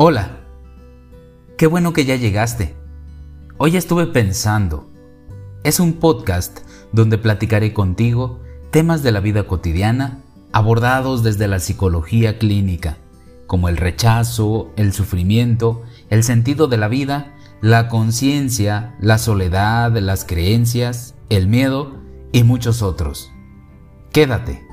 Hola, qué bueno que ya llegaste. Hoy estuve pensando. Es un podcast donde platicaré contigo temas de la vida cotidiana abordados desde la psicología clínica, como el rechazo, el sufrimiento, el sentido de la vida, la conciencia, la soledad, las creencias, el miedo y muchos otros. Quédate.